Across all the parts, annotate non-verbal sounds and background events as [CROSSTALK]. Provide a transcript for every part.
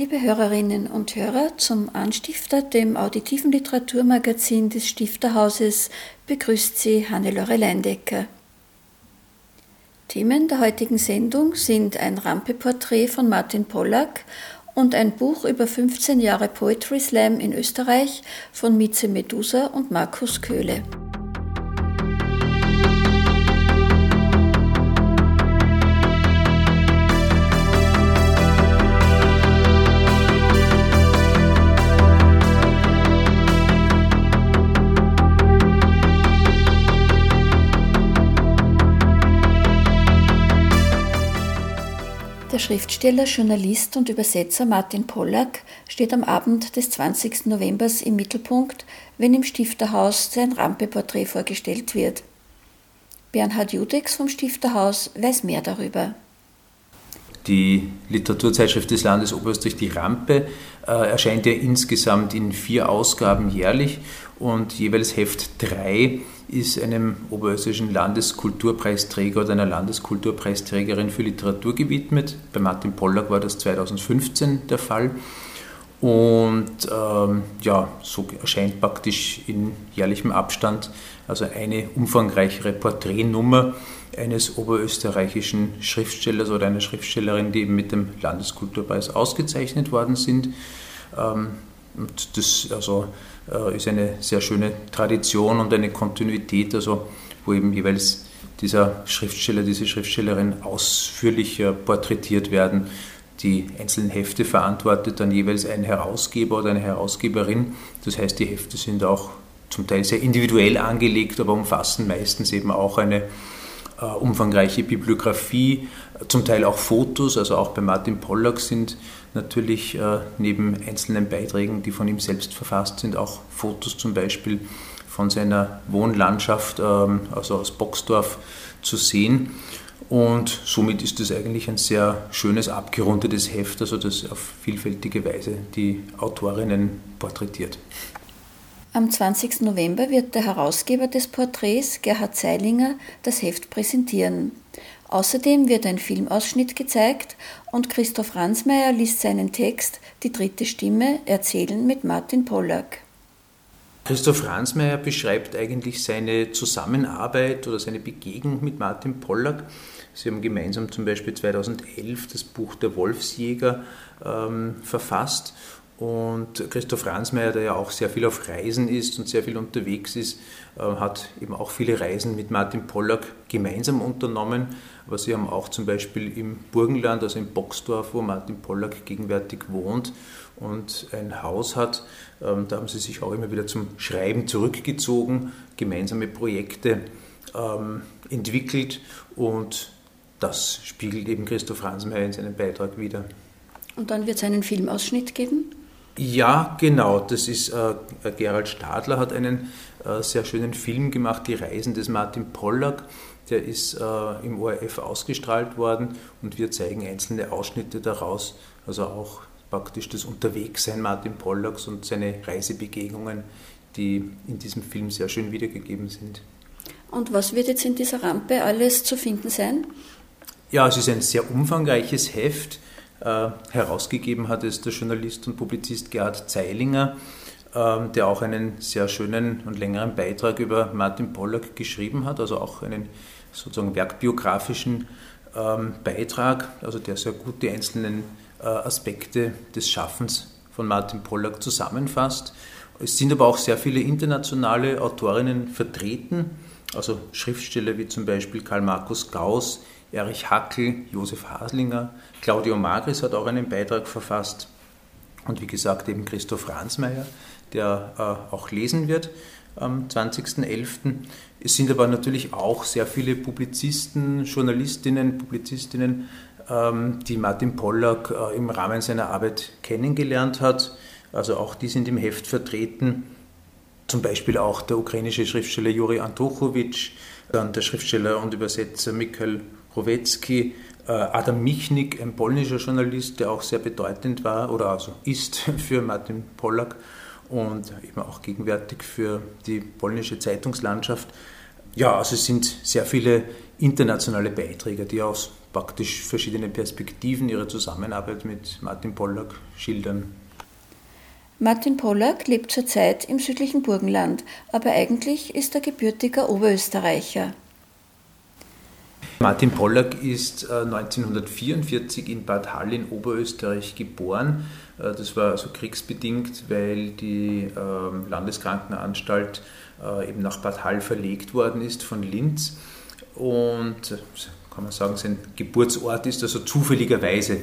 Liebe Hörerinnen und Hörer, zum Anstifter, dem auditiven Literaturmagazin des Stifterhauses, begrüßt Sie Hannelore Leindecker. Themen der heutigen Sendung sind ein Rampeporträt von Martin Pollack und ein Buch über 15 Jahre Poetry Slam in Österreich von Mieze Medusa und Markus Köhle. Schriftsteller, Journalist und Übersetzer Martin Pollack steht am Abend des 20. November im Mittelpunkt, wenn im Stifterhaus sein Rampeporträt vorgestellt wird. Bernhard Judex vom Stifterhaus weiß mehr darüber. Die Literaturzeitschrift des Landes Oberösterreich, die Rampe, äh, erscheint ja insgesamt in vier Ausgaben jährlich und jeweils Heft 3 ist einem oberösterreichischen Landeskulturpreisträger oder einer Landeskulturpreisträgerin für Literatur gewidmet. Bei Martin Pollack war das 2015 der Fall. Und ähm, ja, so erscheint praktisch in jährlichem Abstand also eine umfangreichere Porträtnummer eines oberösterreichischen Schriftstellers oder einer Schriftstellerin, die eben mit dem Landeskulturpreis ausgezeichnet worden sind. Ähm, und das also, ist eine sehr schöne Tradition und eine Kontinuität, also, wo eben jeweils dieser Schriftsteller, diese Schriftstellerin ausführlicher porträtiert werden. Die einzelnen Hefte verantwortet dann jeweils ein Herausgeber oder eine Herausgeberin. Das heißt, die Hefte sind auch zum Teil sehr individuell angelegt, aber umfassen meistens eben auch eine äh, umfangreiche Bibliografie, zum Teil auch Fotos, also auch bei Martin Pollack sind natürlich äh, neben einzelnen Beiträgen, die von ihm selbst verfasst sind, auch Fotos zum Beispiel von seiner Wohnlandschaft, ähm, also aus Boxdorf, zu sehen. Und somit ist es eigentlich ein sehr schönes, abgerundetes Heft, also das auf vielfältige Weise die Autorinnen porträtiert. Am 20. November wird der Herausgeber des Porträts, Gerhard Zeilinger, das Heft präsentieren. Außerdem wird ein Filmausschnitt gezeigt und Christoph Ransmayr liest seinen Text Die dritte Stimme Erzählen mit Martin Pollack. Christoph Ransmayr beschreibt eigentlich seine Zusammenarbeit oder seine Begegnung mit Martin Pollack. Sie haben gemeinsam zum Beispiel 2011 das Buch Der Wolfsjäger ähm, verfasst und Christoph Ransmayr, der ja auch sehr viel auf Reisen ist und sehr viel unterwegs ist, äh, hat eben auch viele Reisen mit Martin Pollack gemeinsam unternommen. Aber sie haben auch zum Beispiel im Burgenland, also in Boxdorf, wo Martin Pollack gegenwärtig wohnt und ein Haus hat, ähm, da haben sie sich auch immer wieder zum Schreiben zurückgezogen, gemeinsame Projekte ähm, entwickelt und das spiegelt eben Christoph Ransmayr in seinem Beitrag wieder. Und dann wird es einen Filmausschnitt geben? Ja, genau. Das ist äh, Gerald Stadler hat einen äh, sehr schönen Film gemacht, Die Reisen des Martin Pollack. Der ist äh, im ORF ausgestrahlt worden und wir zeigen einzelne Ausschnitte daraus, also auch praktisch das Unterwegssein Martin Pollacks und seine Reisebegegnungen, die in diesem Film sehr schön wiedergegeben sind. Und was wird jetzt in dieser Rampe alles zu finden sein? Ja, es ist ein sehr umfangreiches Heft äh, herausgegeben hat es der Journalist und Publizist Gerhard Zeilinger, ähm, der auch einen sehr schönen und längeren Beitrag über Martin Pollack geschrieben hat, also auch einen sozusagen werkbiografischen ähm, Beitrag, also der sehr gut die einzelnen äh, Aspekte des Schaffens von Martin Pollack zusammenfasst. Es sind aber auch sehr viele internationale Autorinnen vertreten, also Schriftsteller wie zum Beispiel Karl Markus Gauss, Erich Hackel, Josef Haslinger, Claudio Magris hat auch einen Beitrag verfasst und wie gesagt eben Christoph Ransmayr, der äh, auch lesen wird. Am 20.11. Es sind aber natürlich auch sehr viele Publizisten, Journalistinnen, Publizistinnen, ähm, die Martin Pollack äh, im Rahmen seiner Arbeit kennengelernt hat. Also auch die sind im Heft vertreten. Zum Beispiel auch der ukrainische Schriftsteller Juri Antochowitsch, dann der Schriftsteller und Übersetzer Mikhail Rowecki, äh, Adam Michnik, ein polnischer Journalist, der auch sehr bedeutend war oder also ist [LAUGHS] für Martin Pollack und eben auch gegenwärtig für die polnische Zeitungslandschaft. Ja, also es sind sehr viele internationale Beiträge, die aus praktisch verschiedenen Perspektiven ihre Zusammenarbeit mit Martin Pollack schildern. Martin Pollack lebt zurzeit im südlichen Burgenland, aber eigentlich ist er gebürtiger Oberösterreicher. Martin Pollack ist 1944 äh, in Bad Hall in Oberösterreich geboren. Äh, das war also kriegsbedingt, weil die ähm, Landeskrankenanstalt äh, eben nach Bad Hall verlegt worden ist von Linz. Und kann man sagen, sein Geburtsort ist also zufälligerweise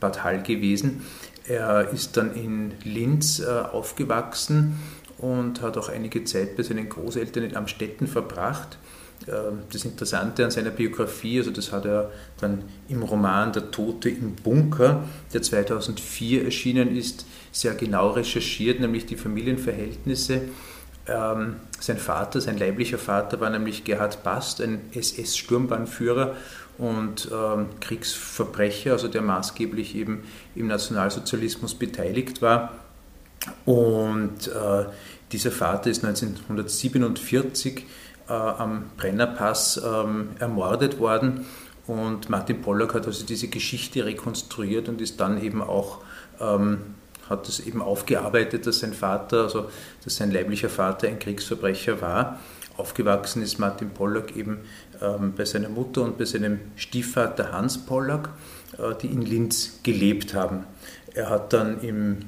Bad Hall gewesen. Er ist dann in Linz aufgewachsen und hat auch einige Zeit bei seinen Großeltern in Amstetten verbracht. Ähm, das Interessante an seiner Biografie, also das hat er dann im Roman Der Tote im Bunker, der 2004 erschienen ist, sehr genau recherchiert, nämlich die Familienverhältnisse. Ähm, sein Vater, sein leiblicher Vater war nämlich Gerhard Bast, ein SS-Sturmbahnführer und ähm, Kriegsverbrecher, also der maßgeblich eben im Nationalsozialismus beteiligt war. Und äh, dieser Vater ist 1947 äh, am Brennerpass ähm, ermordet worden. Und Martin Pollack hat also diese Geschichte rekonstruiert und ist dann eben auch, ähm, hat es eben aufgearbeitet, dass sein Vater, also dass sein leiblicher Vater ein Kriegsverbrecher war. Aufgewachsen ist Martin Pollack eben ähm, bei seiner Mutter und bei seinem Stiefvater Hans Pollack, äh, die in Linz gelebt haben. Er hat dann im,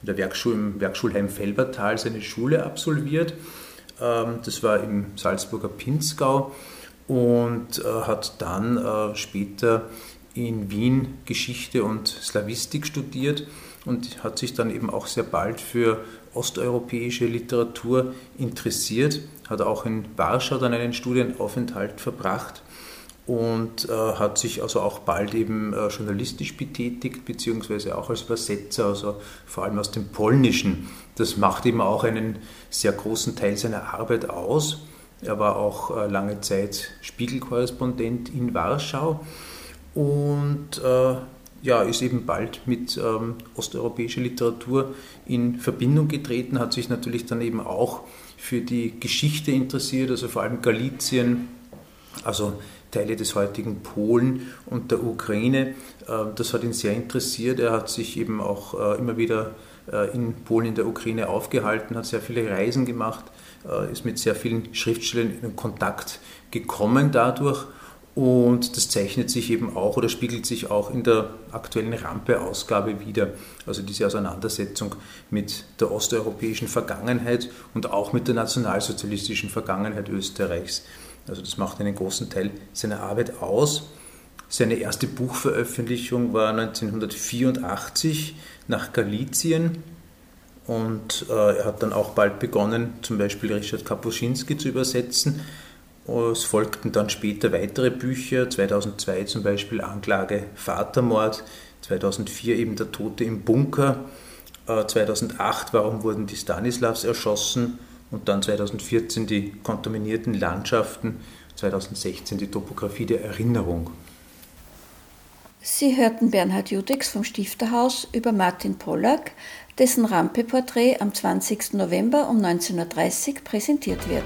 in der Werkschule, im Werkschulheim Felbertal seine Schule absolviert das war im Salzburger Pinzgau und äh, hat dann äh, später in Wien Geschichte und Slawistik studiert und hat sich dann eben auch sehr bald für osteuropäische Literatur interessiert, hat auch in Warschau dann einen Studienaufenthalt verbracht und äh, hat sich also auch bald eben äh, journalistisch betätigt, beziehungsweise auch als Übersetzer, also vor allem aus dem Polnischen. Das macht eben auch einen sehr großen Teil seiner Arbeit aus. Er war auch äh, lange Zeit Spiegelkorrespondent in Warschau und äh, ja, ist eben bald mit ähm, osteuropäischer Literatur in Verbindung getreten, hat sich natürlich dann eben auch für die Geschichte interessiert, also vor allem Galizien, also Teile des heutigen Polen und der Ukraine. Äh, das hat ihn sehr interessiert. Er hat sich eben auch äh, immer wieder äh, in Polen, in der Ukraine aufgehalten, hat sehr viele Reisen gemacht, ist mit sehr vielen Schriftstellern in Kontakt gekommen dadurch. Und das zeichnet sich eben auch oder spiegelt sich auch in der aktuellen Rampe-Ausgabe wieder. Also diese Auseinandersetzung mit der osteuropäischen Vergangenheit und auch mit der nationalsozialistischen Vergangenheit Österreichs. Also das macht einen großen Teil seiner Arbeit aus. Seine erste Buchveröffentlichung war 1984 nach Galizien und äh, er hat dann auch bald begonnen, zum Beispiel Richard Kapuscinski zu übersetzen. Es folgten dann später weitere Bücher, 2002 zum Beispiel Anklage Vatermord, 2004 eben Der Tote im Bunker, äh, 2008 Warum wurden die Stanislavs erschossen und dann 2014 die kontaminierten Landschaften, 2016 die Topographie der Erinnerung. Sie hörten Bernhard Judex vom Stifterhaus über Martin Pollack, dessen Rampe-Porträt am 20. November um 19.30 Uhr präsentiert wird.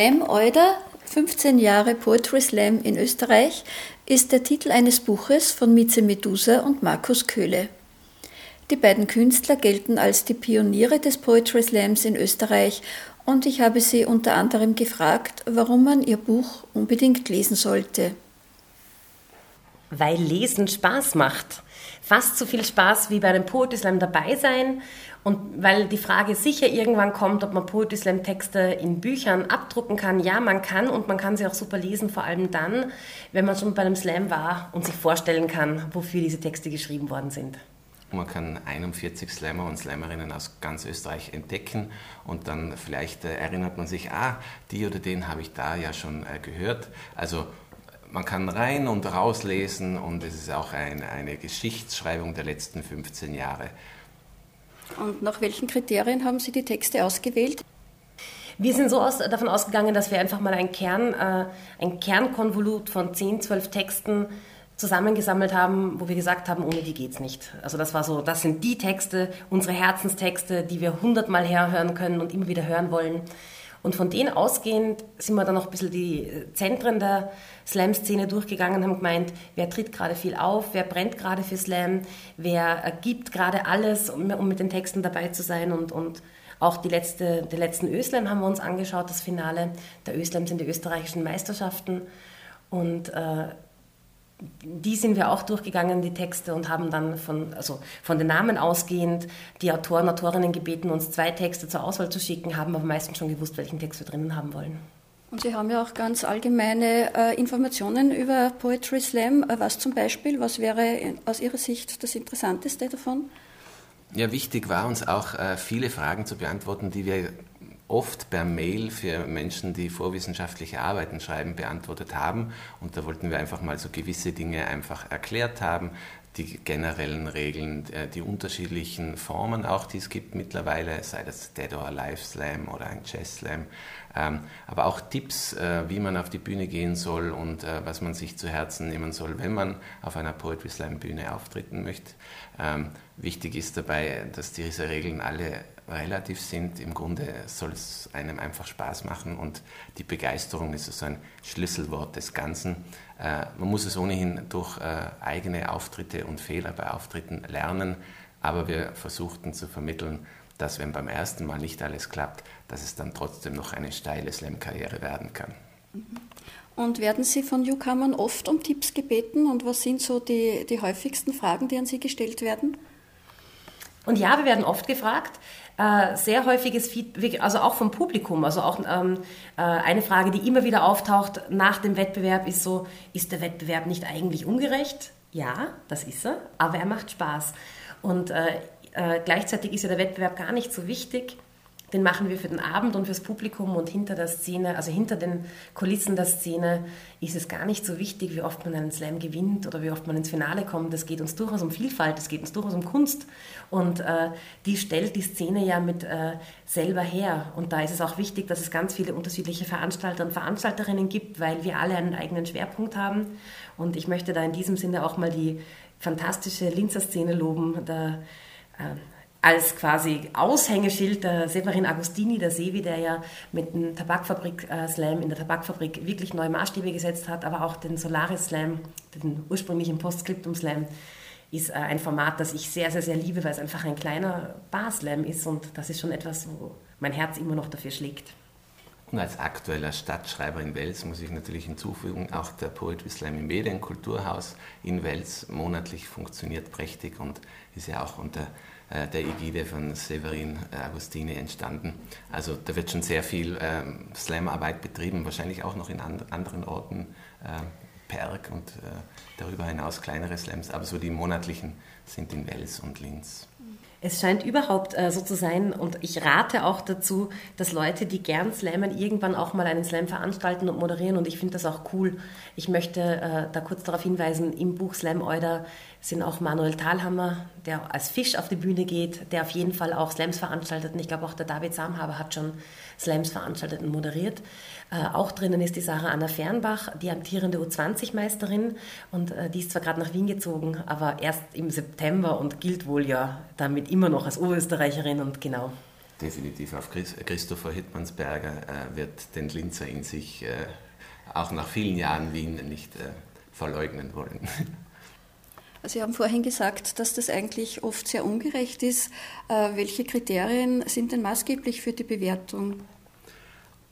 Slam Euder, 15 Jahre Poetry Slam in Österreich, ist der Titel eines Buches von Mieze Medusa und Markus Köhle. Die beiden Künstler gelten als die Pioniere des Poetry Slams in Österreich und ich habe sie unter anderem gefragt, warum man ihr Buch unbedingt lesen sollte. Weil Lesen Spaß macht. Fast so viel Spaß wie bei einem Poetry Slam dabei sein und weil die Frage sicher irgendwann kommt, ob man Poetry Slam Texte in Büchern abdrucken kann. Ja, man kann und man kann sie auch super lesen, vor allem dann, wenn man schon bei einem Slam war und sich vorstellen kann, wofür diese Texte geschrieben worden sind. Man kann 41 Slammer und Slammerinnen aus ganz Österreich entdecken und dann vielleicht äh, erinnert man sich, ah, die oder den habe ich da ja schon äh, gehört. Also man kann rein und rauslesen und es ist auch ein, eine Geschichtsschreibung der letzten 15 Jahre. Und nach welchen Kriterien haben Sie die Texte ausgewählt? Wir sind so aus, davon ausgegangen, dass wir einfach mal ein, Kern, äh, ein Kernkonvolut von 10, 12 Texten zusammengesammelt haben, wo wir gesagt haben, ohne die geht's nicht. Also das war so, das sind die Texte, unsere Herzenstexte, die wir hundertmal herhören können und immer wieder hören wollen. Und von denen ausgehend sind wir dann noch ein bisschen die Zentren der Slam-Szene durchgegangen, haben gemeint, wer tritt gerade viel auf, wer brennt gerade für Slam, wer gibt gerade alles, um, um, mit den Texten dabei zu sein. Und, und auch die letzte, den letzten Öslam haben wir uns angeschaut, das Finale der Öslam sind die österreichischen Meisterschaften. Und äh, die sind wir auch durchgegangen, die Texte, und haben dann von, also von den Namen ausgehend die Autoren, Autorinnen gebeten, uns zwei Texte zur Auswahl zu schicken, haben aber meistens schon gewusst, welchen Text wir drinnen haben wollen. Und Sie haben ja auch ganz allgemeine äh, Informationen über Poetry Slam. Äh, was zum Beispiel? Was wäre aus Ihrer Sicht das Interessanteste davon? Ja, wichtig war uns auch, äh, viele Fragen zu beantworten, die wir oft per Mail für Menschen, die vorwissenschaftliche Arbeiten schreiben, beantwortet haben. Und da wollten wir einfach mal so gewisse Dinge einfach erklärt haben, die generellen Regeln, äh, die unterschiedlichen Formen auch, die es gibt mittlerweile, sei das Dead or Alive Slam oder ein Jazz Slam, ähm, aber auch Tipps, äh, wie man auf die Bühne gehen soll und äh, was man sich zu Herzen nehmen soll, wenn man auf einer Poetry Slam Bühne auftreten möchte. Ähm, wichtig ist dabei, dass diese Regeln alle relativ sind. Im Grunde soll es einem einfach Spaß machen und die Begeisterung ist so ein Schlüsselwort des Ganzen. Äh, man muss es ohnehin durch äh, eigene Auftritte und Fehler bei Auftritten lernen, aber wir versuchten zu vermitteln, dass wenn beim ersten Mal nicht alles klappt, dass es dann trotzdem noch eine steile Slam-Karriere werden kann. Und werden Sie von Newcomern oft um Tipps gebeten und was sind so die, die häufigsten Fragen, die an Sie gestellt werden? Und ja, wir werden oft gefragt. Äh, sehr häufiges Feedback, also auch vom Publikum. Also auch ähm, äh, eine Frage, die immer wieder auftaucht nach dem Wettbewerb, ist so: Ist der Wettbewerb nicht eigentlich ungerecht? Ja, das ist er, aber er macht Spaß. Und äh, äh gleichzeitig ist ja der Wettbewerb gar nicht so wichtig den machen wir für den Abend und fürs Publikum und hinter der Szene, also hinter den Kulissen der Szene, ist es gar nicht so wichtig, wie oft man einen Slam gewinnt oder wie oft man ins Finale kommt. Es geht uns durchaus um Vielfalt, es geht uns durchaus um Kunst und äh, die stellt die Szene ja mit äh, selber her. Und da ist es auch wichtig, dass es ganz viele unterschiedliche Veranstalter und Veranstalterinnen gibt, weil wir alle einen eigenen Schwerpunkt haben. Und ich möchte da in diesem Sinne auch mal die fantastische Linzer Szene loben. Da, äh, als quasi Aushängeschild der Severin Agostini, der Sevi, der ja mit dem Tabakfabrik-Slam äh, in der Tabakfabrik wirklich neue Maßstäbe gesetzt hat, aber auch den Solaris-Slam, den ursprünglichen Postscriptum-Slam, ist äh, ein Format, das ich sehr, sehr, sehr liebe, weil es einfach ein kleiner Bar-Slam ist und das ist schon etwas, wo mein Herz immer noch dafür schlägt. Und als aktueller Stadtschreiber in Wels muss ich natürlich hinzufügen, auch der Poetry Slam im Medienkulturhaus in Wels monatlich funktioniert prächtig und ist ja auch unter der Ägide von Severin äh, Agostini entstanden. Also da wird schon sehr viel ähm, Slam-Arbeit betrieben, wahrscheinlich auch noch in and anderen Orten, äh, Perg und äh, darüber hinaus kleinere Slams, aber so die monatlichen sind in Wels und Linz. Es scheint überhaupt äh, so zu sein und ich rate auch dazu, dass Leute, die gern slammen, irgendwann auch mal einen Slam veranstalten und moderieren und ich finde das auch cool. Ich möchte äh, da kurz darauf hinweisen, im Buch Slam Euder sind auch Manuel Thalhammer, der als Fisch auf die Bühne geht, der auf jeden Fall auch Slams veranstaltet und ich glaube auch der David Samhaber hat schon Slams veranstaltet und moderiert. Äh, auch drinnen ist die Sarah Anna Fernbach, die amtierende U20-Meisterin. Und äh, die ist zwar gerade nach Wien gezogen, aber erst im September und gilt wohl ja damit immer noch als Oberösterreicherin und genau. Definitiv auf Christopher Hittmannsberger äh, wird den Linzer in sich auch nach vielen Jahren Wien nicht verleugnen wollen. [LAUGHS] Sie haben vorhin gesagt, dass das eigentlich oft sehr ungerecht ist. Äh, welche Kriterien sind denn maßgeblich für die Bewertung?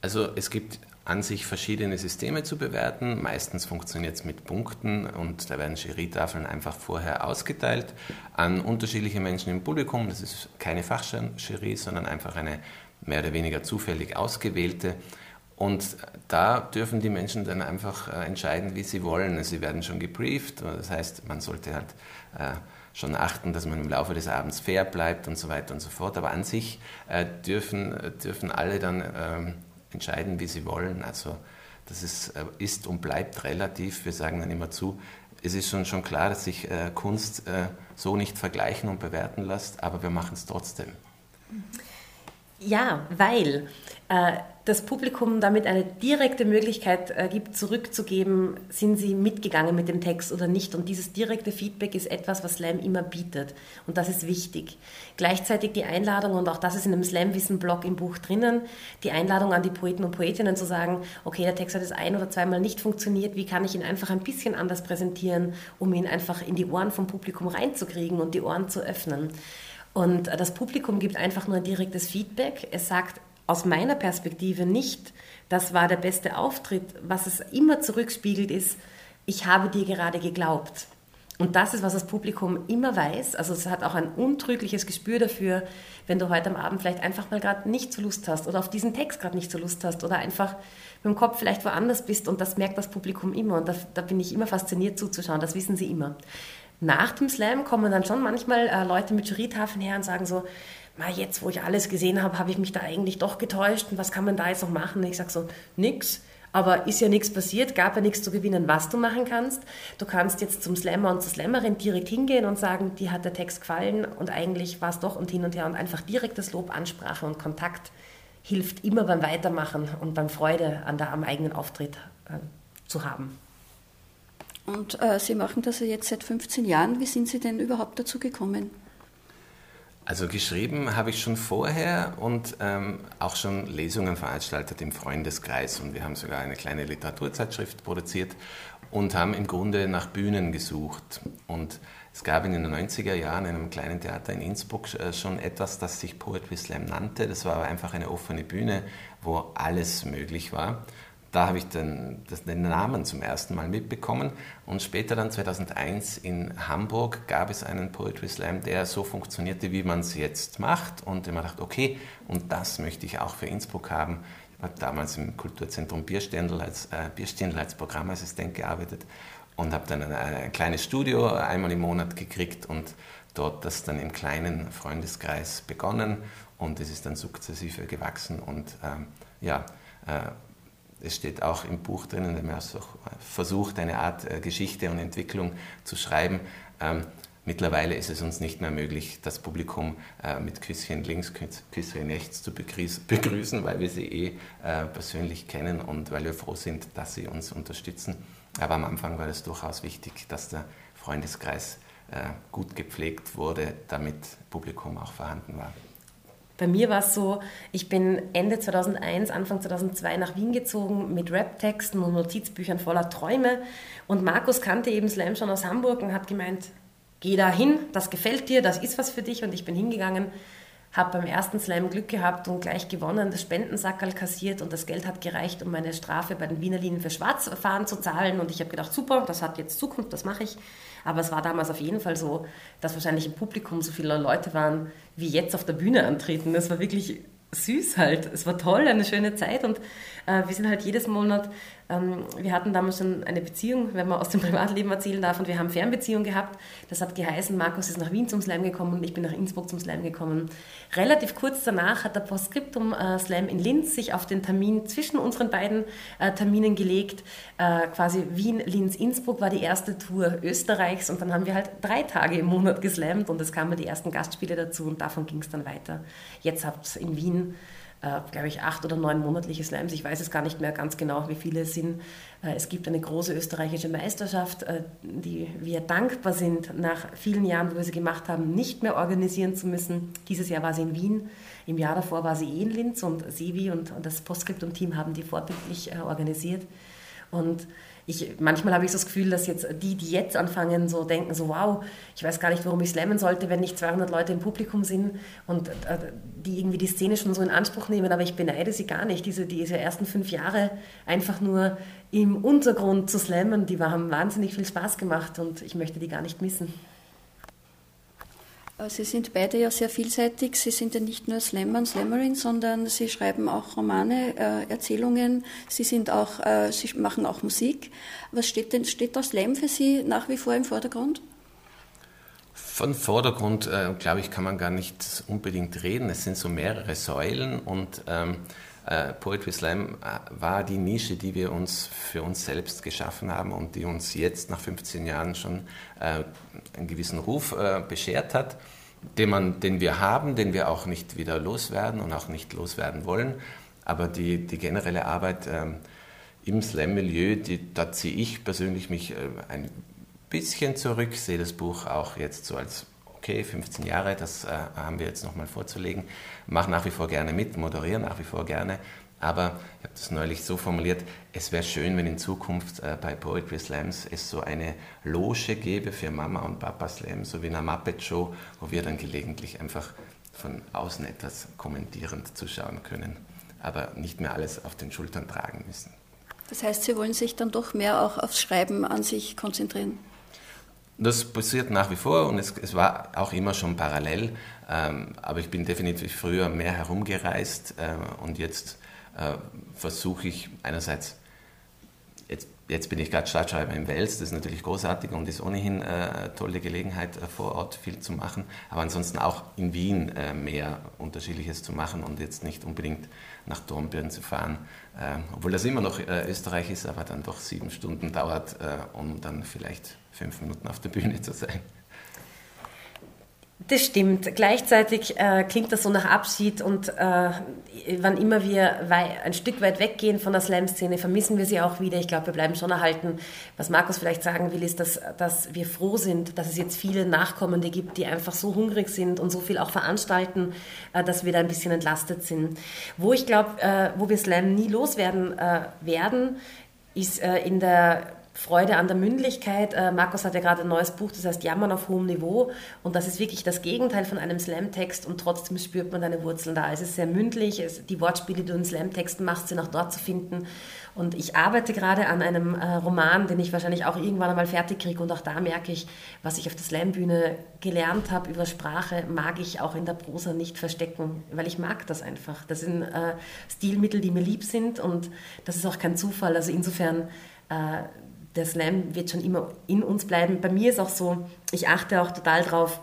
Also es gibt an sich verschiedene Systeme zu bewerten. Meistens funktioniert es mit Punkten und da werden Jurytafeln einfach vorher ausgeteilt an unterschiedliche Menschen im Publikum. Das ist keine Fachjury, sondern einfach eine mehr oder weniger zufällig ausgewählte. Und da dürfen die Menschen dann einfach äh, entscheiden, wie sie wollen. Sie werden schon gebrieft, das heißt, man sollte halt äh, schon achten, dass man im Laufe des Abends fair bleibt und so weiter und so fort. Aber an sich äh, dürfen, dürfen alle dann ähm, entscheiden, wie sie wollen. Also das ist, äh, ist und bleibt relativ. Wir sagen dann immer zu, es ist schon, schon klar, dass sich äh, Kunst äh, so nicht vergleichen und bewerten lässt, aber wir machen es trotzdem. Ja, weil äh, das Publikum damit eine direkte Möglichkeit äh, gibt, zurückzugeben, sind sie mitgegangen mit dem Text oder nicht. Und dieses direkte Feedback ist etwas, was Slam immer bietet. Und das ist wichtig. Gleichzeitig die Einladung, und auch das ist in einem Slam-Wissen-Blog im Buch drinnen, die Einladung an die Poeten und Poetinnen zu sagen, okay, der Text hat es ein oder zweimal nicht funktioniert, wie kann ich ihn einfach ein bisschen anders präsentieren, um ihn einfach in die Ohren vom Publikum reinzukriegen und die Ohren zu öffnen. Und das Publikum gibt einfach nur ein direktes Feedback. Es sagt, aus meiner Perspektive nicht, das war der beste Auftritt. Was es immer zurückspiegelt ist, ich habe dir gerade geglaubt. Und das ist, was das Publikum immer weiß. Also es hat auch ein untrügliches Gespür dafür, wenn du heute am Abend vielleicht einfach mal gerade nicht so Lust hast oder auf diesen Text gerade nicht so Lust hast oder einfach mit dem Kopf vielleicht woanders bist und das merkt das Publikum immer. Und da, da bin ich immer fasziniert zuzuschauen, das wissen sie immer. Nach dem Slam kommen dann schon manchmal äh, Leute mit Jurytafeln her und sagen so, mal jetzt, wo ich alles gesehen habe, habe ich mich da eigentlich doch getäuscht und was kann man da jetzt noch machen? Und ich sage so, nix. Aber ist ja nichts passiert, gab ja nichts zu gewinnen, was du machen kannst. Du kannst jetzt zum Slammer und zur Slammerin direkt hingehen und sagen, dir hat der Text gefallen und eigentlich war es doch und hin und her und einfach direkt das Lob, Ansprache und Kontakt hilft immer beim Weitermachen und beim Freude an der, am eigenen Auftritt äh, zu haben. Und äh, Sie machen das ja jetzt seit 15 Jahren. Wie sind Sie denn überhaupt dazu gekommen? Also geschrieben habe ich schon vorher und ähm, auch schon Lesungen veranstaltet im Freundeskreis und wir haben sogar eine kleine Literaturzeitschrift produziert und haben im Grunde nach Bühnen gesucht. Und es gab in den 90er Jahren in einem kleinen Theater in Innsbruck äh, schon etwas, das sich Poetry Slam nannte. Das war aber einfach eine offene Bühne, wo alles möglich war da habe ich den, den, Namen zum ersten Mal mitbekommen. Und später dann 2001 in Hamburg gab es einen Poetry Slam, der so funktionierte, wie man es jetzt macht. Und habe gedacht, okay, und das möchte ich auch für Innsbruck haben. Ich habe damals im Kulturzentrum Bierstendl als, äh, Bierstendl als Programmassistent gearbeitet und habe dann ein, ein kleines Studio einmal im Monat gekriegt und dort das dann im kleinen Freundeskreis begonnen. Und es ist dann sukzessive gewachsen und ähm, ja, äh, es steht auch im Buch drinnen, der mir versucht, eine Art äh, Geschichte und Entwicklung zu schreiben. Ähm, mittlerweile ist es uns nicht mehr möglich, das Publikum äh, mit Küsschen links, Küsschen rechts zu [LAUGHS] begrüßen, weil wir sie eh äh, persönlich kennen und weil wir froh sind, dass sie uns unterstützen. Aber am Anfang war es durchaus wichtig, dass der Freundeskreis gut gepflegt wurde, damit Publikum auch vorhanden war. Bei mir war es so, ich bin Ende 2001, Anfang 2002 nach Wien gezogen mit Rap-Texten und Notizbüchern voller Träume. Und Markus kannte eben Slam schon aus Hamburg und hat gemeint, geh da hin, das gefällt dir, das ist was für dich. Und ich bin hingegangen, habe beim ersten Slam Glück gehabt und gleich gewonnen, das Spendensackerl kassiert und das Geld hat gereicht, um meine Strafe bei den Wiener Linien für Schwarzfahren zu zahlen. Und ich habe gedacht, super, das hat jetzt Zukunft, das mache ich. Aber es war damals auf jeden Fall so, dass wahrscheinlich im Publikum so viele Leute waren, wie jetzt auf der Bühne antreten. Das war wirklich süß halt. Es war toll, eine schöne Zeit und äh, wir sind halt jedes Monat wir hatten damals schon eine Beziehung, wenn man aus dem [LAUGHS] Privatleben erzählen darf, und wir haben Fernbeziehung gehabt. Das hat geheißen, Markus ist nach Wien zum Slam gekommen und ich bin nach Innsbruck zum Slam gekommen. Relativ kurz danach hat der Postscriptum äh, Slam in Linz sich auf den Termin zwischen unseren beiden äh, Terminen gelegt. Äh, quasi Wien, Linz, Innsbruck war die erste Tour Österreichs und dann haben wir halt drei Tage im Monat geslammt und es kamen die ersten Gastspiele dazu und davon ging es dann weiter. Jetzt habt es in Wien äh, glaube ich, acht oder neun monatliche Slams. Ich weiß es gar nicht mehr ganz genau, wie viele es sind. Äh, es gibt eine große österreichische Meisterschaft, äh, die wir dankbar sind, nach vielen Jahren, wo wir sie gemacht haben, nicht mehr organisieren zu müssen. Dieses Jahr war sie in Wien. Im Jahr davor war sie eh in Linz und Sevi und, und das Postscriptum-Team haben die vorbildlich äh, organisiert. Und ich, manchmal habe ich so das Gefühl, dass jetzt die, die jetzt anfangen, so denken, so wow, ich weiß gar nicht, warum ich slammen sollte, wenn nicht 200 Leute im Publikum sind und äh, die irgendwie die Szene schon so in Anspruch nehmen, aber ich beneide sie gar nicht. Diese, diese ersten fünf Jahre einfach nur im Untergrund zu slammen, die haben wahnsinnig viel Spaß gemacht und ich möchte die gar nicht missen. Äh, Sie sind beide ja sehr vielseitig. Sie sind ja nicht nur Slammer und Slammerin, sondern Sie schreiben auch Romane, äh, Erzählungen. Sie sind auch, äh, Sie machen auch Musik. Was steht denn, steht da Slam für Sie nach wie vor im Vordergrund? Von Vordergrund, äh, glaube ich, kann man gar nicht unbedingt reden. Es sind so mehrere Säulen und ähm, äh, Poetry Slam äh, war die Nische, die wir uns für uns selbst geschaffen haben und die uns jetzt nach 15 Jahren schon äh, einen gewissen Ruf beschert hat, den, man, den wir haben, den wir auch nicht wieder loswerden und auch nicht loswerden wollen. Aber die, die generelle Arbeit ähm, im Slam-Milieu, da ziehe ich persönlich mich ein bisschen zurück, sehe das Buch auch jetzt so als okay, 15 Jahre, das äh, haben wir jetzt nochmal vorzulegen. Mache nach wie vor gerne mit, moderiere nach wie vor gerne. Aber ich habe das neulich so formuliert, es wäre schön, wenn in Zukunft äh, bei Poetry Slams es so eine Loge gäbe für Mama und Papa Slam, so wie in einer Muppet Show, wo wir dann gelegentlich einfach von außen etwas kommentierend zuschauen können, aber nicht mehr alles auf den Schultern tragen müssen. Das heißt, Sie wollen sich dann doch mehr auch aufs Schreiben an sich konzentrieren? Das passiert nach wie vor und es, es war auch immer schon parallel, ähm, aber ich bin definitiv früher mehr herumgereist äh, und jetzt äh, versuche ich einerseits, jetzt, bin ich gerade Stadtschreiber in Wels, das ist natürlich großartig und ist ohnehin äh, eine tolle Gelegenheit äh, vor Ort viel zu machen, aber ansonsten auch in Wien äh, mehr Unterschiedliches zu machen und jetzt nicht unbedingt nach Dornbirn zu fahren, obwohl das immer noch Österreich ist, aber dann doch sieben Stunden dauert, um dann vielleicht fünf Minuten auf der Bühne zu sein. Das stimmt. Gleichzeitig äh, klingt das so nach Abschied und äh, wann immer wir ein Stück weit weggehen von der Slam-Szene, vermissen wir sie auch wieder. Ich glaube, wir bleiben schon erhalten. Was Markus vielleicht sagen will, ist, dass, dass wir froh sind, dass es jetzt viele Nachkommende gibt, die einfach so hungrig sind und so viel auch veranstalten, äh, dass wir da ein bisschen entlastet sind. Wo ich glaube, äh, wo wir Slam nie loswerden äh, werden, ist äh, in der Freude an der Mündlichkeit. Äh, Markus hat ja gerade ein neues Buch, das heißt Jammern auf hohem Niveau. Und das ist wirklich das Gegenteil von einem Slam-Text und trotzdem spürt man deine Wurzeln da. Es ist sehr mündlich, es, die Wortspiele, die du in Slam-Texten machst, sind auch dort zu finden. Und ich arbeite gerade an einem äh, Roman, den ich wahrscheinlich auch irgendwann einmal fertig kriege. Und auch da merke ich, was ich auf der Slam-Bühne gelernt habe über Sprache, mag ich auch in der Prosa nicht verstecken, weil ich mag das einfach. Das sind äh, Stilmittel, die mir lieb sind und das ist auch kein Zufall. Also insofern äh, der Slam wird schon immer in uns bleiben. Bei mir ist auch so, ich achte auch total drauf,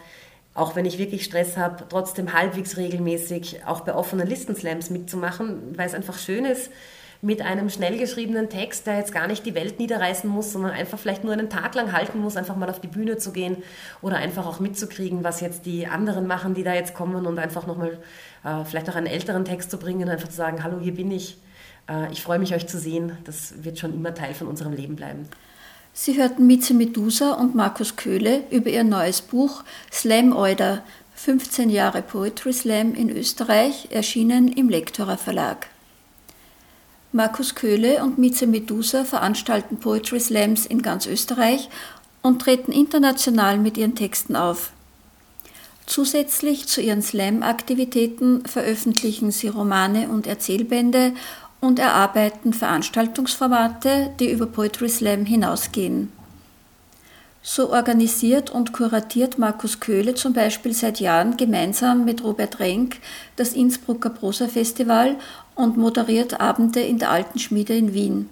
auch wenn ich wirklich Stress habe, trotzdem halbwegs regelmäßig auch bei offenen Listenslams mitzumachen, weil es einfach schön ist, mit einem schnell geschriebenen Text, der jetzt gar nicht die Welt niederreißen muss, sondern einfach vielleicht nur einen Tag lang halten muss, einfach mal auf die Bühne zu gehen oder einfach auch mitzukriegen, was jetzt die anderen machen, die da jetzt kommen und einfach nochmal äh, vielleicht auch einen älteren Text zu bringen, einfach zu sagen, hallo, hier bin ich. Äh, ich freue mich, euch zu sehen. Das wird schon immer Teil von unserem Leben bleiben. Sie hörten Mieze Medusa und Markus Köhle über ihr neues Buch Slam Euder, 15 Jahre Poetry Slam in Österreich, erschienen im Lektorer Verlag. Markus Köhle und Mieze Medusa veranstalten Poetry Slams in ganz Österreich und treten international mit ihren Texten auf. Zusätzlich zu ihren Slam-Aktivitäten veröffentlichen sie Romane und Erzählbände und erarbeiten Veranstaltungsformate, die über Poetry Slam hinausgehen. So organisiert und kuratiert Markus Köhle zum Beispiel seit Jahren gemeinsam mit Robert Renk das Innsbrucker Prosa Festival und moderiert Abende in der Alten Schmiede in Wien.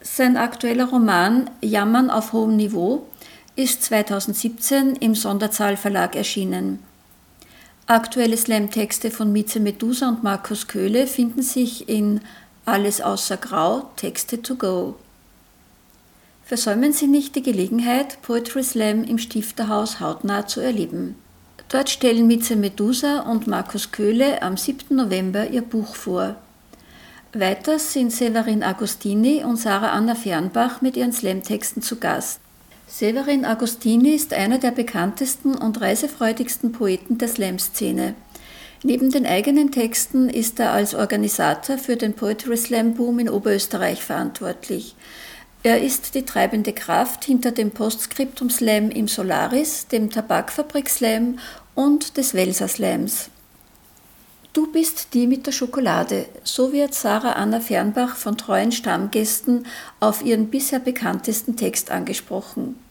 Sein aktueller Roman Jammern auf hohem Niveau ist 2017 im Sonderzahl Verlag erschienen. Aktuelle Slam-Texte von Mieze Medusa und Markus Köhle finden sich in Alles außer Grau, Texte to go. Versäumen Sie nicht die Gelegenheit, Poetry Slam im Stifterhaus hautnah zu erleben. Dort stellen Mieze Medusa und Markus Köhle am 7. November ihr Buch vor. Weiters sind Severin Agostini und Sarah Anna Fernbach mit ihren Slam-Texten zu Gast. Severin Agostini ist einer der bekanntesten und reisefreudigsten Poeten der Slam-Szene. Neben den eigenen Texten ist er als Organisator für den Poetry Slam Boom in Oberösterreich verantwortlich. Er ist die treibende Kraft hinter dem Postscriptum Slam im Solaris, dem Tabakfabrik Slam und des Welser Slams. Du bist die mit der Schokolade. So wird Sarah Anna Fernbach von treuen Stammgästen auf ihren bisher bekanntesten Text angesprochen.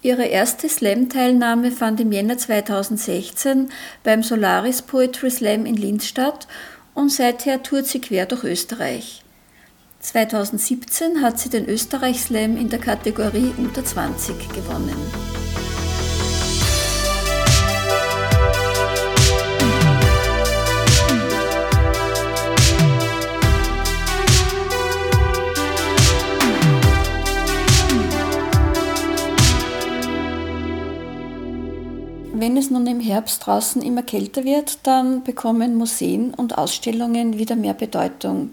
Ihre erste Slam-Teilnahme fand im Jänner 2016 beim Solaris Poetry Slam in Linz statt und seither tourt sie quer durch Österreich. 2017 hat sie den Österreich Slam in der Kategorie unter 20 gewonnen. Nun im Herbst draußen immer kälter wird, dann bekommen Museen und Ausstellungen wieder mehr Bedeutung.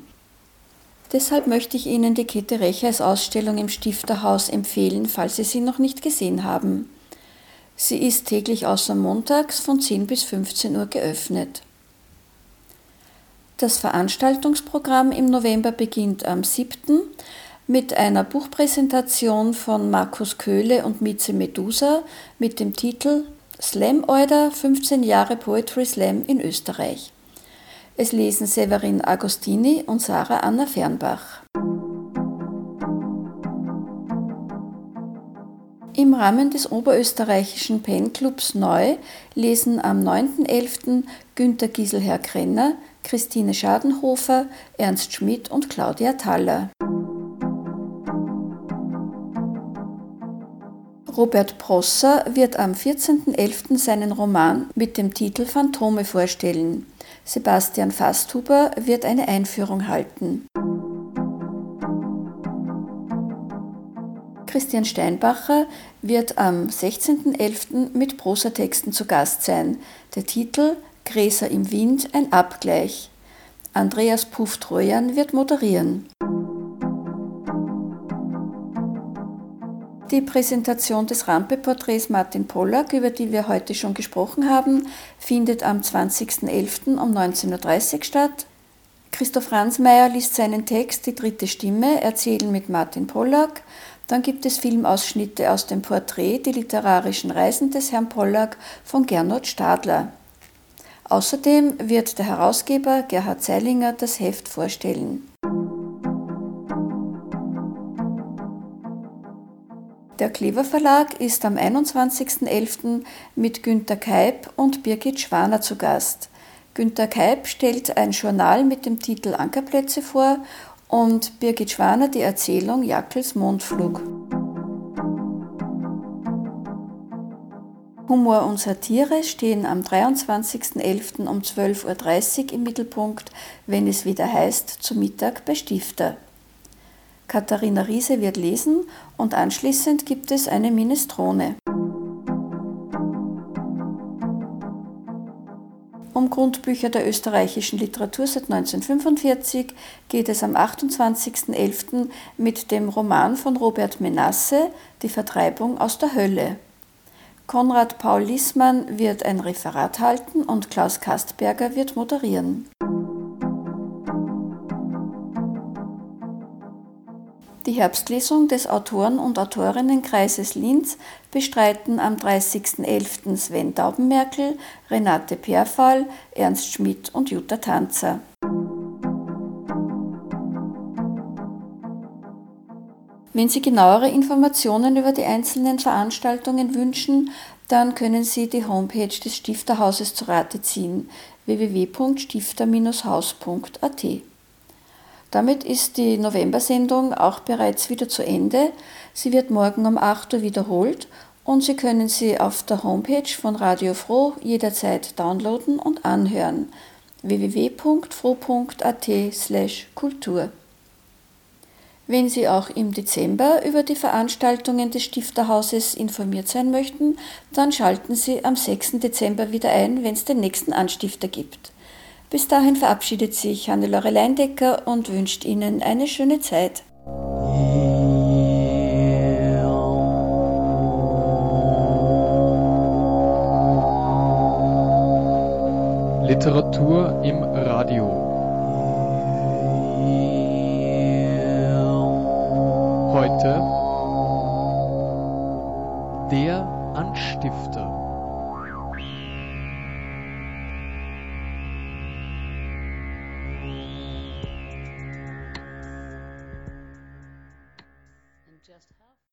Deshalb möchte ich Ihnen die Käthe Rechers Ausstellung im Stifterhaus empfehlen, falls Sie sie noch nicht gesehen haben. Sie ist täglich außer montags von 10 bis 15 Uhr geöffnet. Das Veranstaltungsprogramm im November beginnt am 7. mit einer Buchpräsentation von Markus Köhle und Mieze Medusa mit dem Titel Slam Order 15 Jahre Poetry Slam in Österreich. Es lesen Severin Agostini und Sarah Anna Fernbach. Im Rahmen des oberösterreichischen Penclubs Neu lesen am 9.11. Günter Gieselherr-Krenner, Christine Schadenhofer, Ernst Schmidt und Claudia Thaller. Robert Prosser wird am 14.11. seinen Roman mit dem Titel Phantome vorstellen. Sebastian Fasthuber wird eine Einführung halten. Christian Steinbacher wird am 16.11. mit Prosatexten zu Gast sein. Der Titel Gräser im Wind, ein Abgleich. Andreas Puff-Trojan wird moderieren. Die Präsentation des Rampe-Porträts Martin Pollack, über die wir heute schon gesprochen haben, findet am 20.11. um 19.30 Uhr statt. Christoph Ransmayr liest seinen Text Die dritte Stimme, Erzählen mit Martin Pollack. Dann gibt es Filmausschnitte aus dem Porträt Die literarischen Reisen des Herrn Pollack von Gernot Stadler. Außerdem wird der Herausgeber Gerhard Zeilinger das Heft vorstellen. Der Klever Verlag ist am 21.11. mit Günter Keib und Birgit Schwaner zu Gast. Günter Keib stellt ein Journal mit dem Titel Ankerplätze vor und Birgit Schwaner die Erzählung Jackels Mondflug. Humor und Satire stehen am 23.11. um 12.30 Uhr im Mittelpunkt, wenn es wieder heißt, zu Mittag bei Stifter. Katharina Riese wird lesen und anschließend gibt es eine Minestrone. Um Grundbücher der österreichischen Literatur seit 1945 geht es am 28.11. mit dem Roman von Robert Menasse Die Vertreibung aus der Hölle. Konrad Paul Liesmann wird ein Referat halten und Klaus Kastberger wird moderieren. Die Herbstlesung des Autoren- und Autorinnenkreises Linz bestreiten am 30.11. Sven Taubenmerkel, Renate Perfall, Ernst Schmidt und Jutta Tanzer. Wenn Sie genauere Informationen über die einzelnen Veranstaltungen wünschen, dann können Sie die Homepage des Stifterhauses zu Rate ziehen www.stifter-haus.at. Damit ist die November-Sendung auch bereits wieder zu Ende. Sie wird morgen um 8 Uhr wiederholt und Sie können sie auf der Homepage von Radio Froh jederzeit downloaden und anhören. www.froh.at/kultur. Wenn Sie auch im Dezember über die Veranstaltungen des Stifterhauses informiert sein möchten, dann schalten Sie am 6. Dezember wieder ein, wenn es den nächsten Anstifter gibt. Bis dahin verabschiedet sich Hannelore Leindecker und wünscht Ihnen eine schöne Zeit. Literatur im Radio. Heute der Anstifter.